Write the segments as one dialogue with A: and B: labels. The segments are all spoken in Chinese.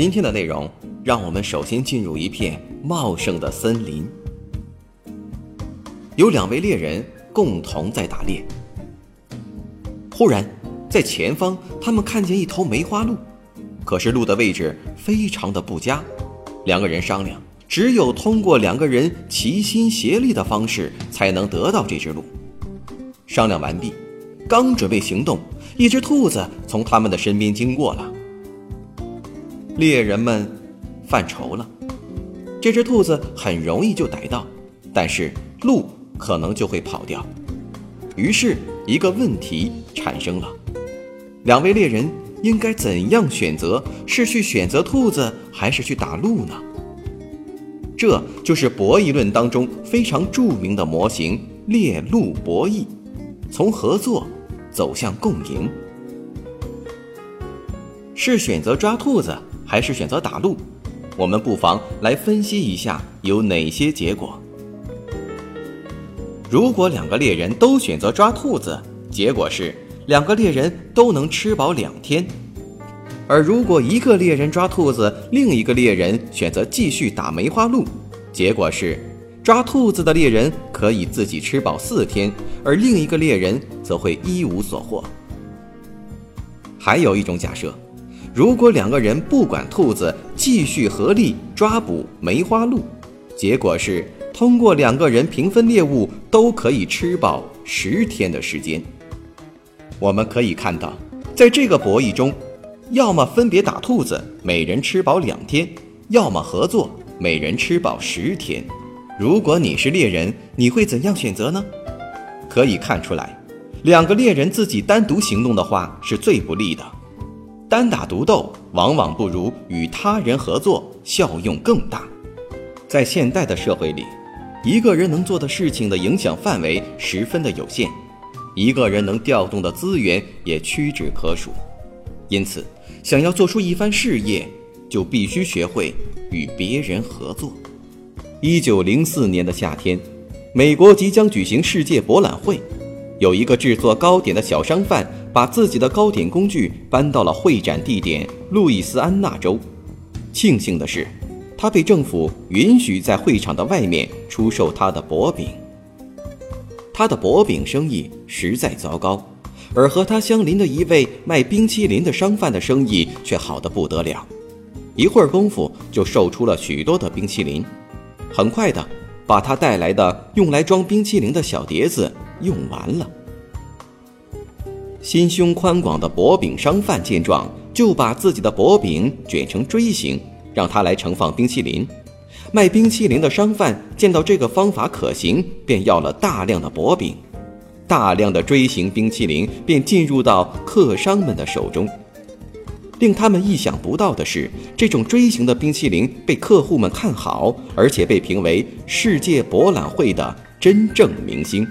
A: 今天的内容，让我们首先进入一片茂盛的森林。有两位猎人共同在打猎。忽然，在前方，他们看见一头梅花鹿，可是鹿的位置非常的不佳。两个人商量，只有通过两个人齐心协力的方式，才能得到这只鹿。商量完毕，刚准备行动，一只兔子从他们的身边经过了。猎人们犯愁了，这只兔子很容易就逮到，但是鹿可能就会跑掉。于是，一个问题产生了：两位猎人应该怎样选择？是去选择兔子，还是去打鹿呢？这就是博弈论当中非常著名的模型——猎鹿博弈，从合作走向共赢。是选择抓兔子？还是选择打鹿，我们不妨来分析一下有哪些结果。如果两个猎人都选择抓兔子，结果是两个猎人都能吃饱两天；而如果一个猎人抓兔子，另一个猎人选择继续打梅花鹿，结果是抓兔子的猎人可以自己吃饱四天，而另一个猎人则会一无所获。还有一种假设。如果两个人不管兔子，继续合力抓捕梅花鹿，结果是通过两个人平分猎物，都可以吃饱十天的时间。我们可以看到，在这个博弈中，要么分别打兔子，每人吃饱两天；要么合作，每人吃饱十天。如果你是猎人，你会怎样选择呢？可以看出来，两个猎人自己单独行动的话，是最不利的。单打独斗往往不如与他人合作效用更大。在现代的社会里，一个人能做的事情的影响范围十分的有限，一个人能调动的资源也屈指可数。因此，想要做出一番事业，就必须学会与别人合作。一九零四年的夏天，美国即将举行世界博览会，有一个制作糕点的小商贩。把自己的糕点工具搬到了会展地点路易斯安那州。庆幸的是，他被政府允许在会场的外面出售他的薄饼。他的薄饼生意实在糟糕，而和他相邻的一位卖冰淇淋的商贩的生意却好得不得了。一会儿功夫就售出了许多的冰淇淋，很快的把他带来的用来装冰淇淋的小碟子用完了。心胸宽广的薄饼商贩见状，就把自己的薄饼卷成锥形，让他来盛放冰淇淋。卖冰淇淋的商贩见到这个方法可行，便要了大量的薄饼，大量的锥形冰淇淋便进入到客商们的手中。令他们意想不到的是，这种锥形的冰淇淋被客户们看好，而且被评为世界博览会的真正明星。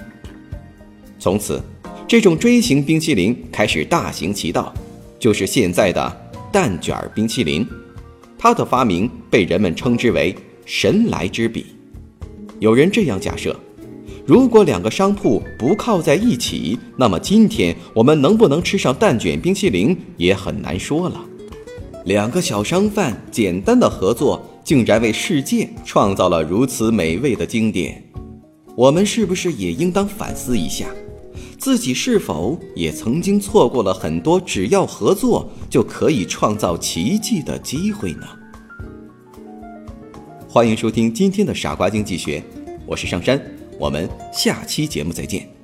A: 从此。这种锥形冰淇淋开始大行其道，就是现在的蛋卷冰淇淋。它的发明被人们称之为“神来之笔”。有人这样假设：如果两个商铺不靠在一起，那么今天我们能不能吃上蛋卷冰淇淋也很难说了。两个小商贩简单的合作，竟然为世界创造了如此美味的经典。我们是不是也应当反思一下？自己是否也曾经错过了很多只要合作就可以创造奇迹的机会呢？欢迎收听今天的傻瓜经济学，我是上山，我们下期节目再见。